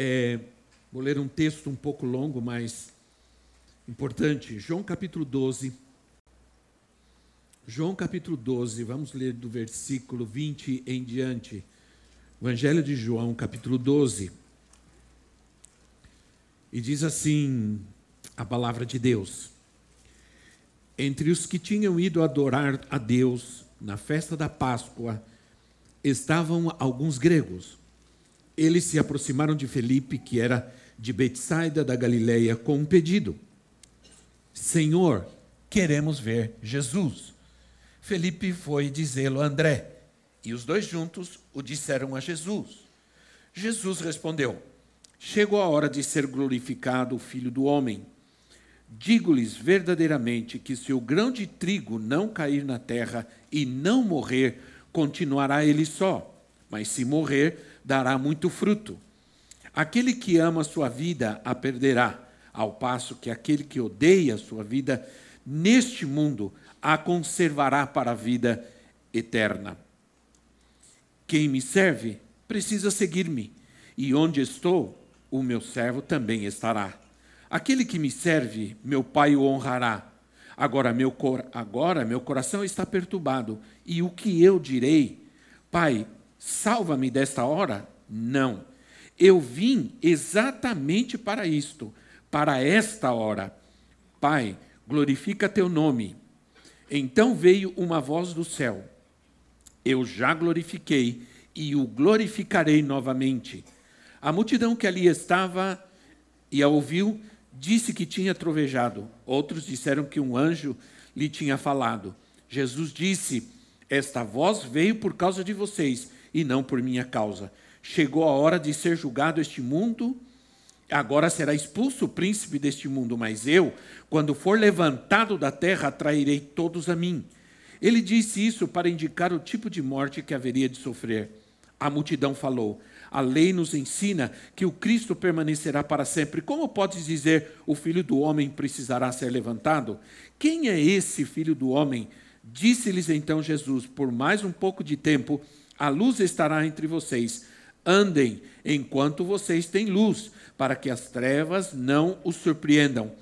é, vou ler um texto um pouco longo, mas importante. João capítulo 12. João capítulo 12, vamos ler do versículo 20 em diante. Evangelho de João, capítulo 12. E diz assim a palavra de Deus: Entre os que tinham ido adorar a Deus na festa da Páscoa estavam alguns gregos. Eles se aproximaram de Felipe, que era de Betsaida da Galileia, com um pedido: Senhor, queremos ver Jesus. Felipe foi dizê-lo a André, e os dois juntos o disseram a Jesus. Jesus respondeu: Chegou a hora de ser glorificado o Filho do Homem. Digo-lhes verdadeiramente que se o grão de trigo não cair na terra e não morrer, continuará ele só, mas se morrer, dará muito fruto. Aquele que ama a sua vida a perderá, ao passo que aquele que odeia a sua vida neste mundo a conservará para a vida eterna. Quem me serve precisa seguir-me, e onde estou, o meu servo também estará. Aquele que me serve, meu Pai o honrará. Agora meu, cor... agora meu coração está perturbado, e o que eu direi? Pai, salva-me desta hora? Não. Eu vim exatamente para isto, para esta hora. Pai, glorifica teu nome. Então veio uma voz do céu. Eu já glorifiquei e o glorificarei novamente. A multidão que ali estava e a ouviu disse que tinha trovejado. Outros disseram que um anjo lhe tinha falado. Jesus disse: Esta voz veio por causa de vocês e não por minha causa. Chegou a hora de ser julgado este mundo, agora será expulso o príncipe deste mundo, mas eu, quando for levantado da terra, atrairei todos a mim. Ele disse isso para indicar o tipo de morte que haveria de sofrer. A multidão falou: A lei nos ensina que o Cristo permanecerá para sempre. Como podes dizer o filho do homem precisará ser levantado? Quem é esse filho do homem? Disse-lhes então Jesus: Por mais um pouco de tempo a luz estará entre vocês. Andem enquanto vocês têm luz, para que as trevas não os surpreendam.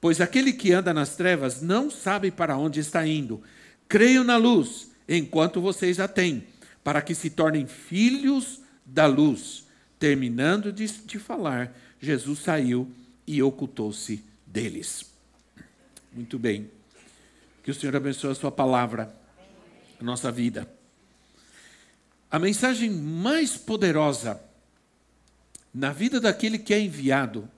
Pois aquele que anda nas trevas não sabe para onde está indo. Creiam na luz enquanto vocês a têm, para que se tornem filhos da luz. Terminando de, de falar, Jesus saiu e ocultou-se deles. Muito bem. Que o Senhor abençoe a sua palavra, a nossa vida. A mensagem mais poderosa na vida daquele que é enviado,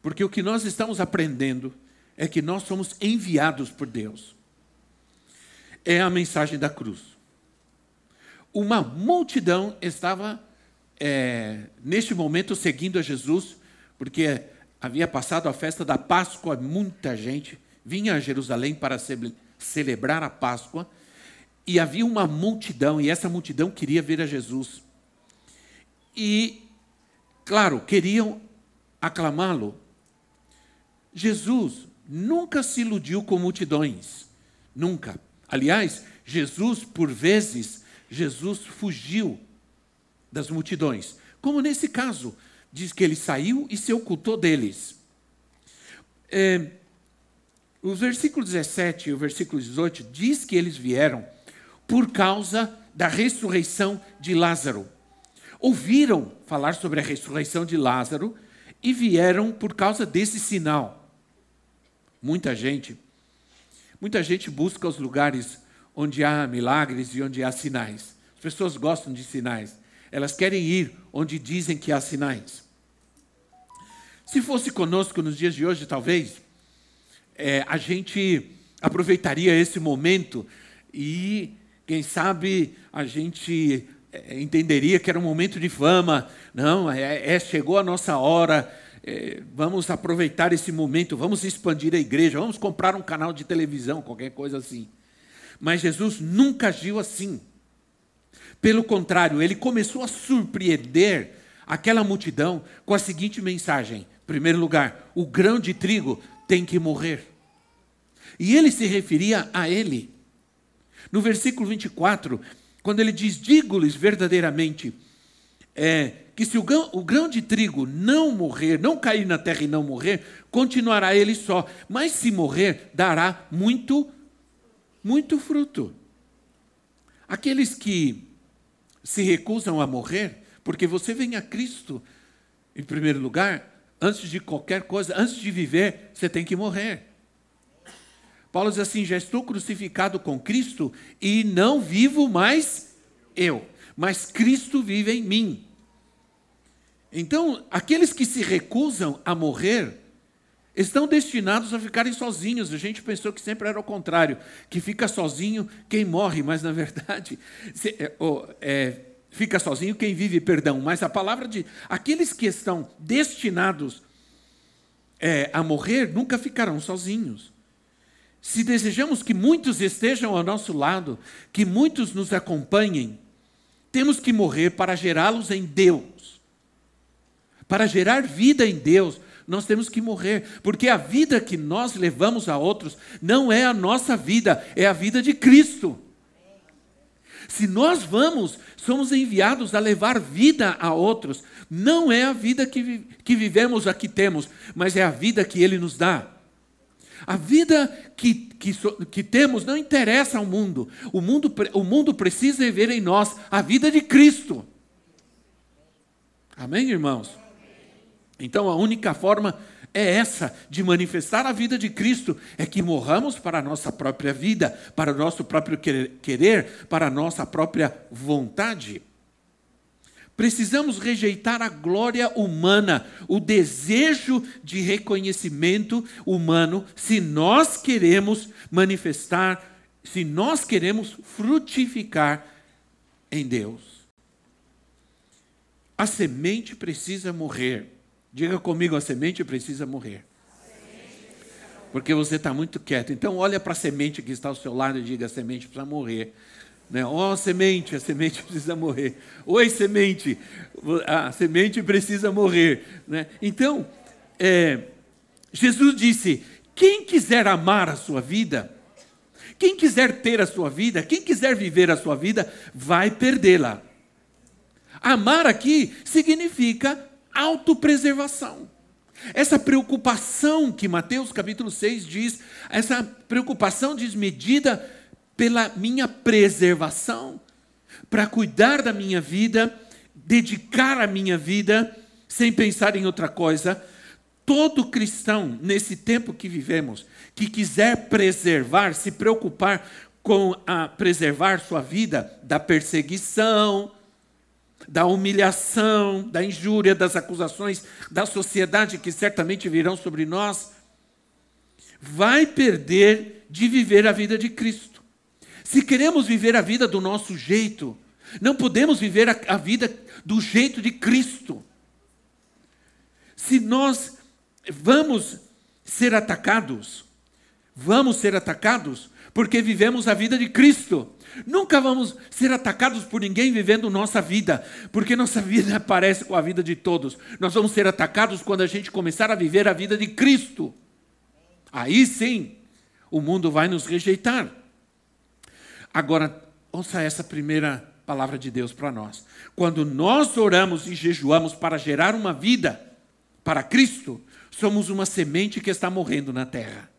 porque o que nós estamos aprendendo é que nós somos enviados por Deus, é a mensagem da cruz. Uma multidão estava, é, neste momento, seguindo a Jesus, porque havia passado a festa da Páscoa, muita gente vinha a Jerusalém para celebrar a Páscoa e havia uma multidão, e essa multidão queria ver a Jesus. E, claro, queriam aclamá-lo. Jesus nunca se iludiu com multidões. Nunca. Aliás, Jesus, por vezes, Jesus fugiu das multidões. Como nesse caso, diz que ele saiu e se ocultou deles. É, o versículo 17 e o versículo 18 diz que eles vieram por causa da ressurreição de Lázaro. Ouviram falar sobre a ressurreição de Lázaro e vieram por causa desse sinal. Muita gente, muita gente busca os lugares onde há milagres e onde há sinais. As pessoas gostam de sinais. Elas querem ir onde dizem que há sinais. Se fosse conosco nos dias de hoje, talvez, é, a gente aproveitaria esse momento e quem sabe a gente é, entenderia que era um momento de fama. Não, é, é chegou a nossa hora. É, vamos aproveitar esse momento, vamos expandir a igreja, vamos comprar um canal de televisão, qualquer coisa assim. Mas Jesus nunca agiu assim. Pelo contrário, ele começou a surpreender aquela multidão com a seguinte mensagem: em primeiro lugar, o grão de trigo tem que morrer. E ele se referia a ele. No versículo 24, quando ele diz: Digo-lhes verdadeiramente, é, que se o grão, o grão de trigo não morrer, não cair na terra e não morrer, continuará ele só. Mas se morrer, dará muito, muito fruto. Aqueles que se recusam a morrer, porque você vem a Cristo, em primeiro lugar, antes de qualquer coisa, antes de viver, você tem que morrer. Paulo diz assim: já estou crucificado com Cristo e não vivo mais eu, mas Cristo vive em mim. Então, aqueles que se recusam a morrer estão destinados a ficarem sozinhos. A gente pensou que sempre era o contrário, que fica sozinho quem morre, mas na verdade se, é, é, fica sozinho quem vive, perdão. Mas a palavra de aqueles que estão destinados é, a morrer nunca ficarão sozinhos. Se desejamos que muitos estejam ao nosso lado, que muitos nos acompanhem, temos que morrer para gerá-los em Deus. Para gerar vida em Deus, nós temos que morrer, porque a vida que nós levamos a outros não é a nossa vida, é a vida de Cristo. Se nós vamos, somos enviados a levar vida a outros, não é a vida que, que vivemos aqui temos, mas é a vida que Ele nos dá. A vida que, que, que, temos não interessa ao mundo. O, mundo. o mundo precisa ver em nós a vida de Cristo. Amém, irmãos? Então a única forma é essa de manifestar a vida de Cristo, é que morramos para a nossa própria vida, para o nosso próprio querer, para a nossa própria vontade. Precisamos rejeitar a glória humana, o desejo de reconhecimento humano, se nós queremos manifestar, se nós queremos frutificar em Deus. A semente precisa morrer. Diga comigo, a semente precisa morrer. Porque você está muito quieto. Então, olha para a semente que está ao seu lado e diga: a semente precisa morrer. Né? Ó, oh, semente, a semente precisa morrer. Oi, semente, a semente precisa morrer. Né? Então, é, Jesus disse: quem quiser amar a sua vida, quem quiser ter a sua vida, quem quiser viver a sua vida, vai perdê-la. Amar aqui significa autopreservação. Essa preocupação que Mateus capítulo 6 diz, essa preocupação desmedida pela minha preservação, para cuidar da minha vida, dedicar a minha vida, sem pensar em outra coisa. Todo cristão, nesse tempo que vivemos, que quiser preservar, se preocupar com a preservar sua vida da perseguição, da humilhação, da injúria, das acusações da sociedade que certamente virão sobre nós, vai perder de viver a vida de Cristo. Se queremos viver a vida do nosso jeito, não podemos viver a, a vida do jeito de Cristo. Se nós vamos ser atacados, vamos ser atacados porque vivemos a vida de Cristo. Nunca vamos ser atacados por ninguém vivendo nossa vida, porque nossa vida parece com a vida de todos. Nós vamos ser atacados quando a gente começar a viver a vida de Cristo. Aí sim, o mundo vai nos rejeitar. Agora, ouça essa primeira palavra de Deus para nós. Quando nós oramos e jejuamos para gerar uma vida para Cristo, somos uma semente que está morrendo na terra.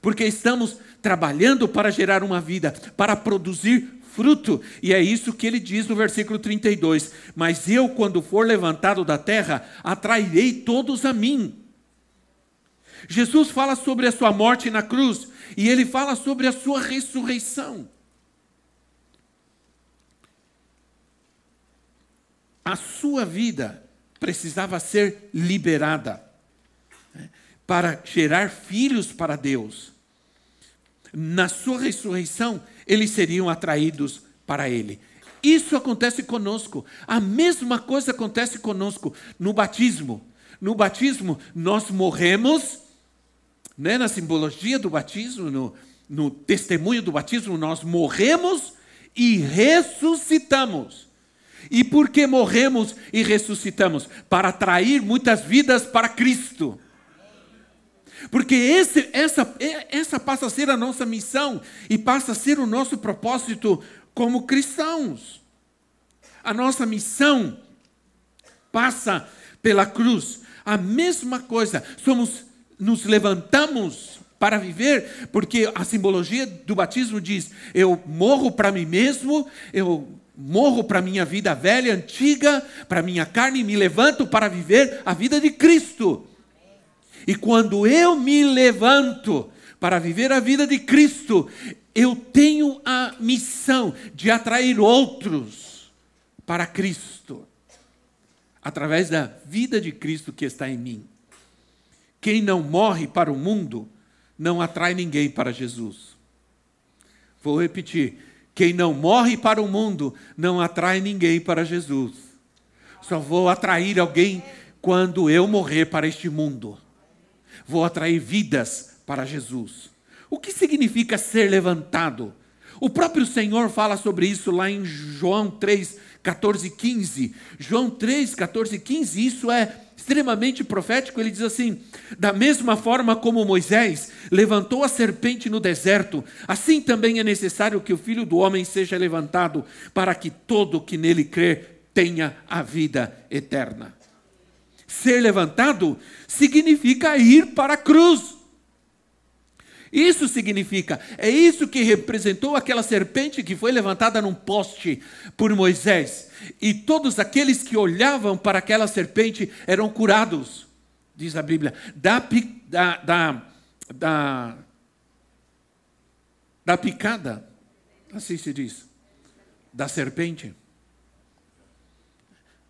Porque estamos trabalhando para gerar uma vida, para produzir fruto. E é isso que ele diz no versículo 32. Mas eu, quando for levantado da terra, atrairei todos a mim. Jesus fala sobre a sua morte na cruz e ele fala sobre a sua ressurreição. A sua vida precisava ser liberada né, para gerar filhos para Deus. Na sua ressurreição, eles seriam atraídos para Ele. Isso acontece conosco. A mesma coisa acontece conosco no batismo. No batismo, nós morremos, né, na simbologia do batismo, no, no testemunho do batismo, nós morremos e ressuscitamos. E por que morremos e ressuscitamos? Para atrair muitas vidas para Cristo. Porque esse, essa, essa passa a ser a nossa missão e passa a ser o nosso propósito como cristãos. A nossa missão passa pela cruz. A mesma coisa, somos nos levantamos para viver, porque a simbologia do batismo diz: eu morro para mim mesmo, eu morro para minha vida velha, antiga, para minha carne e me levanto para viver a vida de Cristo. E quando eu me levanto para viver a vida de Cristo, eu tenho a missão de atrair outros para Cristo, através da vida de Cristo que está em mim. Quem não morre para o mundo, não atrai ninguém para Jesus. Vou repetir: quem não morre para o mundo, não atrai ninguém para Jesus. Só vou atrair alguém quando eu morrer para este mundo vou atrair vidas para Jesus. O que significa ser levantado? O próprio Senhor fala sobre isso lá em João 3, 14 e 15. João 3, 14 e 15, isso é extremamente profético. Ele diz assim: Da mesma forma como Moisés levantou a serpente no deserto, assim também é necessário que o filho do homem seja levantado, para que todo que nele crer tenha a vida eterna. Ser levantado significa ir para a cruz. Isso significa, é isso que representou aquela serpente que foi levantada num poste por Moisés. E todos aqueles que olhavam para aquela serpente eram curados, diz a Bíblia, da, da, da, da, da picada, assim se diz, da serpente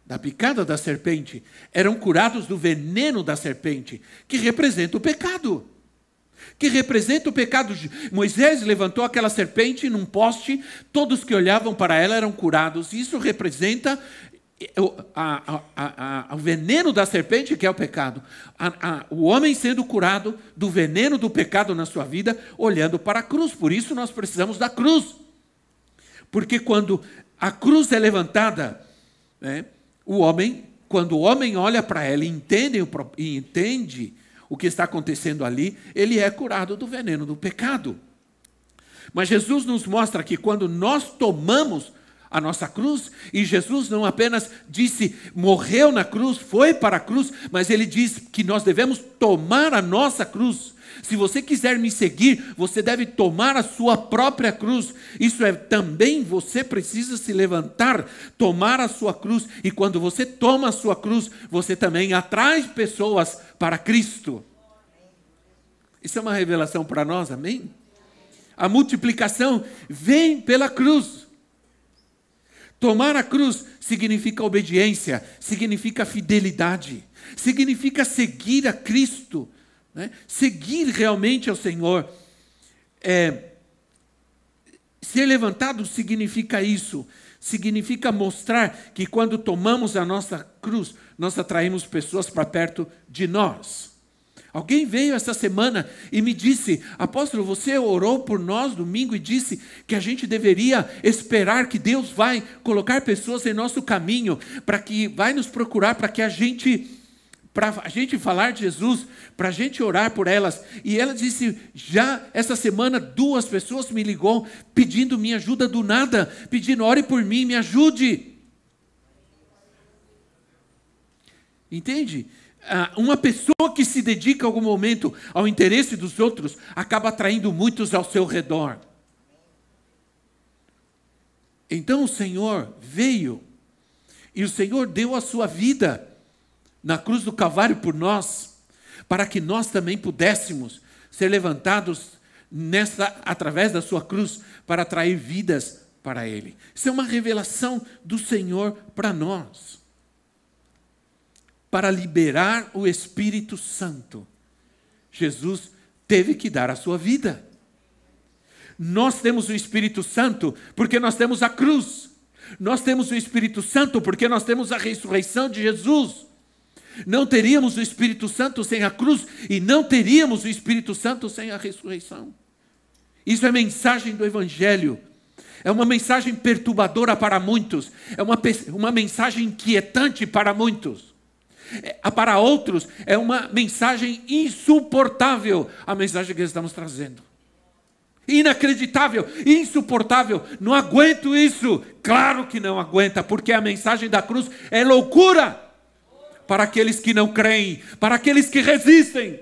da picada da serpente, eram curados do veneno da serpente, que representa o pecado. Que representa o pecado. Moisés levantou aquela serpente num poste, todos que olhavam para ela eram curados. Isso representa o, a, a, a, o veneno da serpente, que é o pecado. o homem sendo curado do veneno do pecado na sua vida, olhando para a cruz. Por isso nós precisamos da cruz. Porque quando a cruz é levantada, né, o homem, quando o homem olha para ela e entende, e entende o que está acontecendo ali, ele é curado do veneno do pecado. Mas Jesus nos mostra que quando nós tomamos a nossa cruz, e Jesus não apenas disse, morreu na cruz, foi para a cruz, mas ele diz que nós devemos tomar a nossa cruz. Se você quiser me seguir, você deve tomar a sua própria cruz. Isso é também você precisa se levantar, tomar a sua cruz, e quando você toma a sua cruz, você também atrai pessoas para Cristo. Isso é uma revelação para nós, amém? A multiplicação vem pela cruz. Tomar a cruz significa obediência, significa fidelidade, significa seguir a Cristo né? Seguir realmente ao Senhor. É, ser levantado significa isso. Significa mostrar que quando tomamos a nossa cruz, nós atraímos pessoas para perto de nós. Alguém veio essa semana e me disse: Apóstolo, você orou por nós domingo e disse que a gente deveria esperar que Deus vai colocar pessoas em nosso caminho, para que vai nos procurar, para que a gente para a gente falar de Jesus, para a gente orar por elas. E ela disse: já essa semana duas pessoas me ligou pedindo minha ajuda do nada, pedindo ore por mim, me ajude. Entende? Ah, uma pessoa que se dedica algum momento ao interesse dos outros acaba atraindo muitos ao seu redor. Então o Senhor veio e o Senhor deu a sua vida na cruz do Calvário por nós, para que nós também pudéssemos ser levantados nessa através da sua cruz para atrair vidas para ele. Isso é uma revelação do Senhor para nós. Para liberar o Espírito Santo, Jesus teve que dar a sua vida. Nós temos o Espírito Santo porque nós temos a cruz. Nós temos o Espírito Santo porque nós temos a ressurreição de Jesus. Não teríamos o Espírito Santo sem a cruz e não teríamos o Espírito Santo sem a ressurreição. Isso é mensagem do Evangelho. É uma mensagem perturbadora para muitos. É uma, uma mensagem inquietante para muitos. É, para outros, é uma mensagem insuportável a mensagem que estamos trazendo. Inacreditável, insuportável, não aguento isso. Claro que não aguenta, porque a mensagem da cruz é loucura para aqueles que não creem, para aqueles que resistem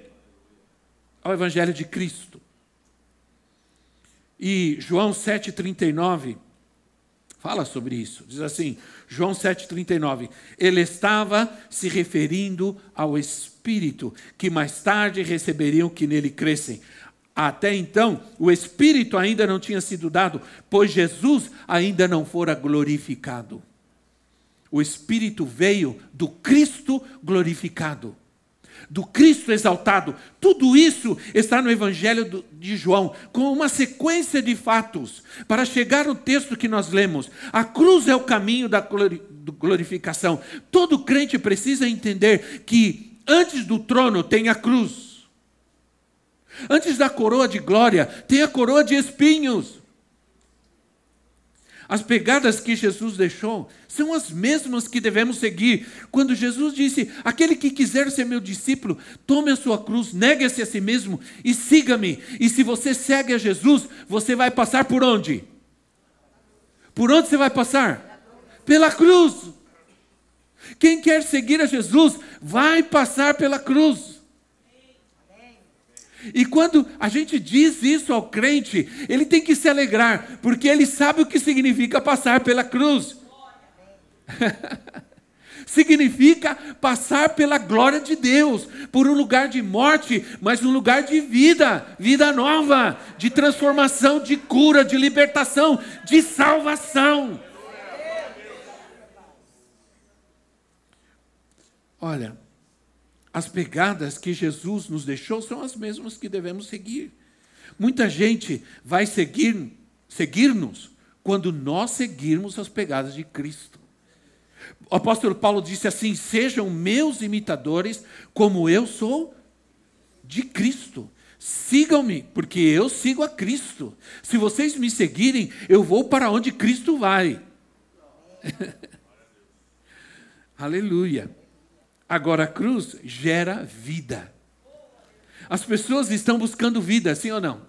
ao Evangelho de Cristo. E João 7,39 fala sobre isso. Diz assim: João 7,39. Ele estava se referindo ao Espírito, que mais tarde receberiam que nele crescem. Até então, o Espírito ainda não tinha sido dado, pois Jesus ainda não fora glorificado. O Espírito veio do Cristo glorificado, do Cristo exaltado. Tudo isso está no Evangelho de João, com uma sequência de fatos, para chegar no texto que nós lemos. A cruz é o caminho da glorificação. Todo crente precisa entender que antes do trono tem a cruz. Antes da coroa de glória, tem a coroa de espinhos. As pegadas que Jesus deixou são as mesmas que devemos seguir. Quando Jesus disse: Aquele que quiser ser meu discípulo, tome a sua cruz, negue-se a si mesmo e siga-me. E se você segue a Jesus, você vai passar por onde? Por onde você vai passar? Pela cruz. Quem quer seguir a Jesus vai passar pela cruz. E quando a gente diz isso ao crente, ele tem que se alegrar, porque ele sabe o que significa passar pela cruz. significa passar pela glória de Deus, por um lugar de morte, mas um lugar de vida, vida nova, de transformação, de cura, de libertação, de salvação. Olha, as pegadas que Jesus nos deixou são as mesmas que devemos seguir. Muita gente vai seguir seguir-nos quando nós seguirmos as pegadas de Cristo. O apóstolo Paulo disse assim: "Sejam meus imitadores, como eu sou de Cristo". Sigam-me, porque eu sigo a Cristo. Se vocês me seguirem, eu vou para onde Cristo vai. Aleluia. Agora, a cruz gera vida. As pessoas estão buscando vida, sim ou não?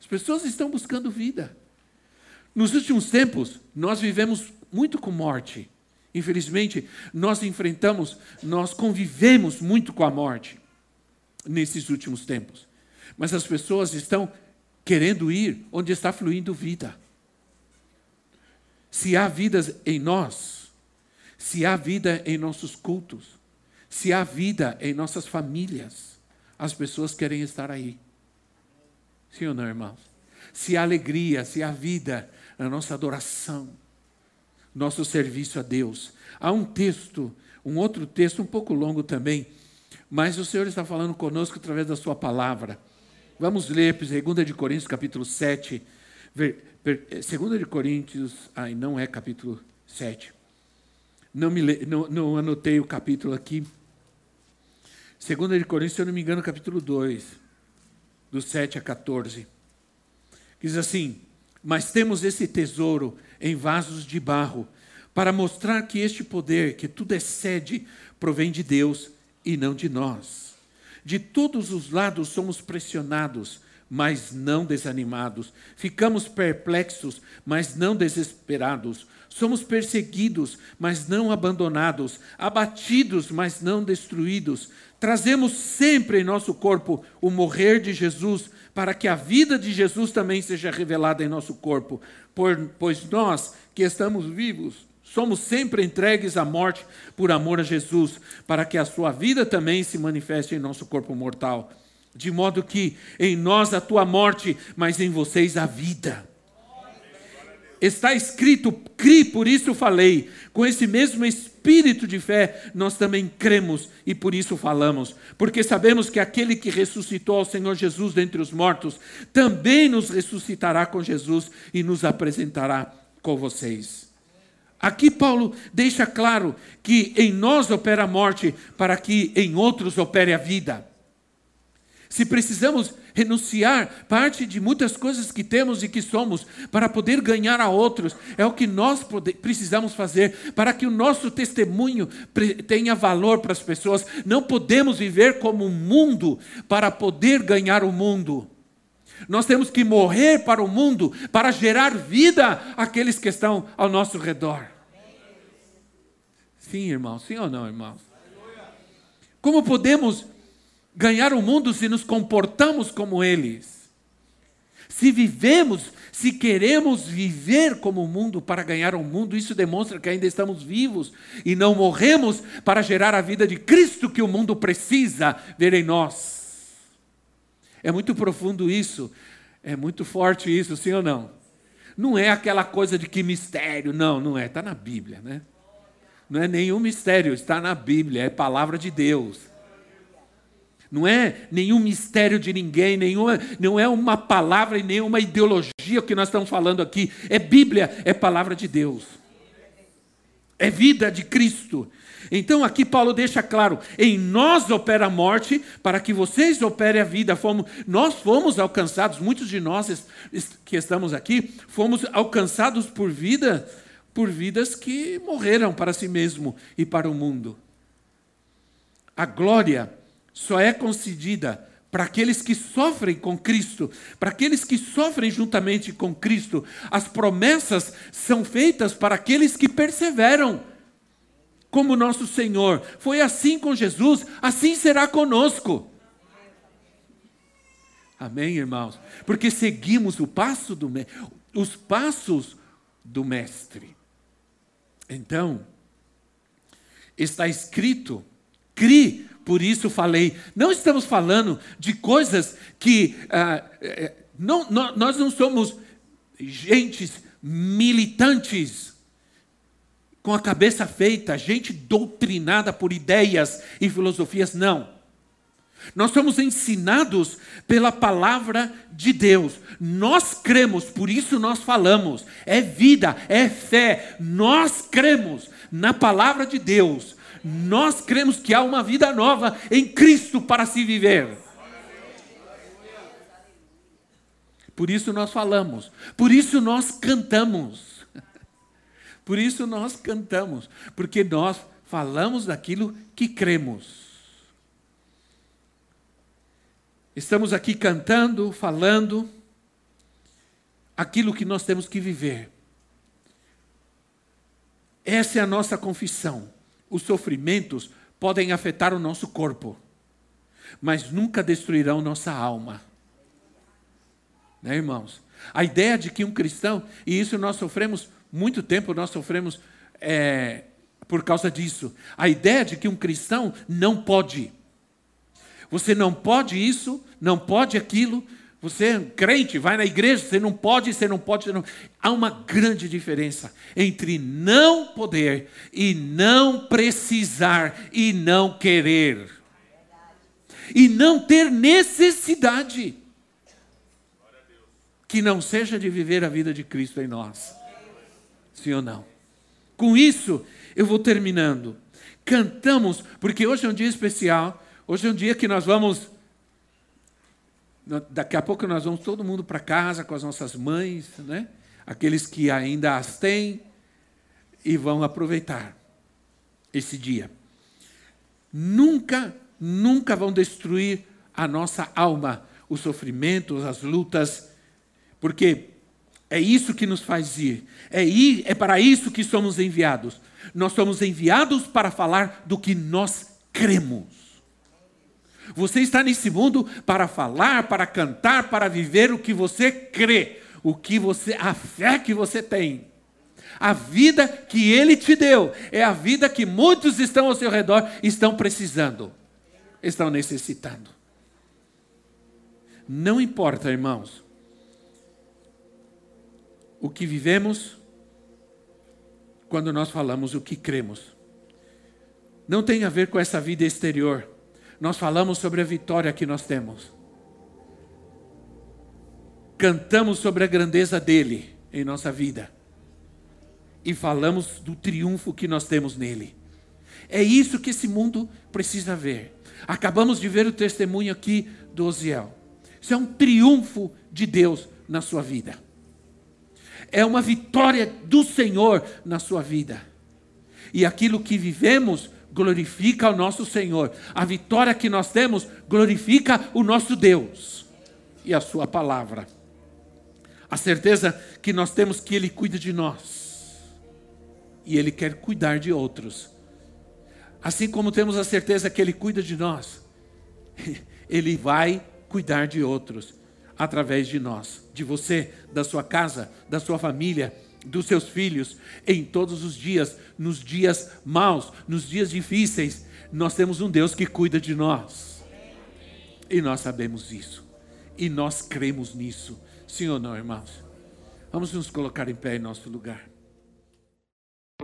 As pessoas estão buscando vida. Nos últimos tempos, nós vivemos muito com morte. Infelizmente, nós enfrentamos, nós convivemos muito com a morte nesses últimos tempos. Mas as pessoas estão querendo ir onde está fluindo vida. Se há vidas em nós, se há vida em nossos cultos, se há vida em nossas famílias, as pessoas querem estar aí. Sim ou não, irmãos? Se há alegria, se há vida na nossa adoração, nosso serviço a Deus. Há um texto, um outro texto um pouco longo também, mas o Senhor está falando conosco através da sua palavra. Vamos ler 2 de Coríntios, capítulo 7. 2 de Coríntios, ai, não é capítulo 7. Não, me, não, não anotei o capítulo aqui. Segunda de Coríntios, se eu não me engano, capítulo 2, do 7 a 14. Diz assim: Mas temos esse tesouro em vasos de barro, para mostrar que este poder, que tudo excede, provém de Deus e não de nós. De todos os lados somos pressionados, mas não desanimados. Ficamos perplexos, mas não desesperados. Somos perseguidos, mas não abandonados. Abatidos, mas não destruídos Trazemos sempre em nosso corpo o morrer de Jesus, para que a vida de Jesus também seja revelada em nosso corpo. Por, pois nós, que estamos vivos, somos sempre entregues à morte por amor a Jesus, para que a sua vida também se manifeste em nosso corpo mortal. De modo que em nós a tua morte, mas em vocês a vida. Está escrito, cri, por isso falei. Com esse mesmo espírito de fé, nós também cremos e por isso falamos. Porque sabemos que aquele que ressuscitou ao Senhor Jesus dentre os mortos, também nos ressuscitará com Jesus e nos apresentará com vocês. Aqui Paulo deixa claro que em nós opera a morte para que em outros opere a vida. Se precisamos renunciar parte de muitas coisas que temos e que somos para poder ganhar a outros, é o que nós precisamos fazer para que o nosso testemunho tenha valor para as pessoas. Não podemos viver como um mundo para poder ganhar o mundo. Nós temos que morrer para o mundo para gerar vida àqueles que estão ao nosso redor. Sim, irmãos, sim ou não, irmãos? Como podemos ganhar o mundo se nos comportamos como eles? Se vivemos, se queremos viver como o mundo para ganhar o mundo, isso demonstra que ainda estamos vivos e não morremos para gerar a vida de Cristo que o mundo precisa ver em nós. É muito profundo isso, é muito forte isso, sim ou não? Não é aquela coisa de que mistério, não, não é, está na Bíblia, né? Não é nenhum mistério, está na Bíblia, é palavra de Deus. Não é nenhum mistério de ninguém, nenhuma, não é uma palavra e nenhuma ideologia que nós estamos falando aqui. É Bíblia, é palavra de Deus. É vida de Cristo. Então aqui Paulo deixa claro: em nós opera a morte, para que vocês operem a vida. Fomos, nós fomos alcançados, muitos de nós que estamos aqui, fomos alcançados por vida, por vidas que morreram para si mesmo e para o mundo. A glória só é concedida para aqueles que sofrem com Cristo, para aqueles que sofrem juntamente com Cristo. As promessas são feitas para aqueles que perseveram como nosso Senhor. Foi assim com Jesus, assim será conosco. Amém, irmãos? Porque seguimos o passo do os passos do mestre. Então, está escrito, cri, por isso falei. Não estamos falando de coisas que ah, eh, não, nós não somos gentes militantes com a cabeça feita, gente doutrinada por ideias e filosofias, não. Nós somos ensinados pela palavra de Deus. Nós cremos, por isso nós falamos. É vida, é fé. Nós cremos na palavra de Deus. Nós cremos que há uma vida nova em Cristo para se viver. Por isso nós falamos, por isso nós cantamos. Por isso nós cantamos, porque nós falamos daquilo que cremos. Estamos aqui cantando, falando aquilo que nós temos que viver. Essa é a nossa confissão. Os sofrimentos podem afetar o nosso corpo, mas nunca destruirão nossa alma. Né, irmãos? A ideia de que um cristão, e isso nós sofremos muito tempo nós sofremos é, por causa disso. A ideia de que um cristão não pode. Você não pode isso, não pode aquilo. Você é crente, vai na igreja, você não pode, você não pode. Você não... Há uma grande diferença entre não poder e não precisar e não querer. E não ter necessidade. Que não seja de viver a vida de Cristo em nós. Sim ou não? Com isso, eu vou terminando. Cantamos, porque hoje é um dia especial. Hoje é um dia que nós vamos. Daqui a pouco nós vamos todo mundo para casa com as nossas mães, né? aqueles que ainda as têm, e vão aproveitar esse dia. Nunca, nunca vão destruir a nossa alma, os sofrimentos, as lutas, porque é isso que nos faz ir. É, ir, é para isso que somos enviados. Nós somos enviados para falar do que nós cremos. Você está nesse mundo para falar, para cantar, para viver o que você crê, o que você, a fé que você tem. A vida que ele te deu é a vida que muitos estão ao seu redor estão precisando, estão necessitando. Não importa, irmãos, o que vivemos quando nós falamos o que cremos. Não tem a ver com essa vida exterior. Nós falamos sobre a vitória que nós temos. Cantamos sobre a grandeza dele em nossa vida. e falamos do triunfo que nós temos nele. É isso que esse mundo precisa ver. Acabamos de ver o testemunho aqui do Osiel. Isso é um triunfo de Deus na sua vida. É uma vitória do Senhor na sua vida. E aquilo que vivemos glorifica o nosso Senhor. A vitória que nós temos glorifica o nosso Deus e a Sua palavra. A certeza que nós temos que Ele cuida de nós e Ele quer cuidar de outros. Assim como temos a certeza que Ele cuida de nós, Ele vai cuidar de outros através de nós, de você, da sua casa, da sua família, dos seus filhos, em todos os dias, nos dias maus, nos dias difíceis, nós temos um Deus que cuida de nós. E nós sabemos isso. E nós cremos nisso. Sim ou não, irmãos? Vamos nos colocar em pé em nosso lugar.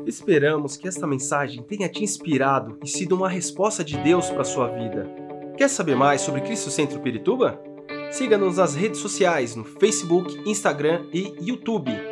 Esperamos que esta mensagem tenha te inspirado e sido uma resposta de Deus para a sua vida. Quer saber mais sobre Cristo Centro Pirituba? Siga-nos nas redes sociais no Facebook, Instagram e YouTube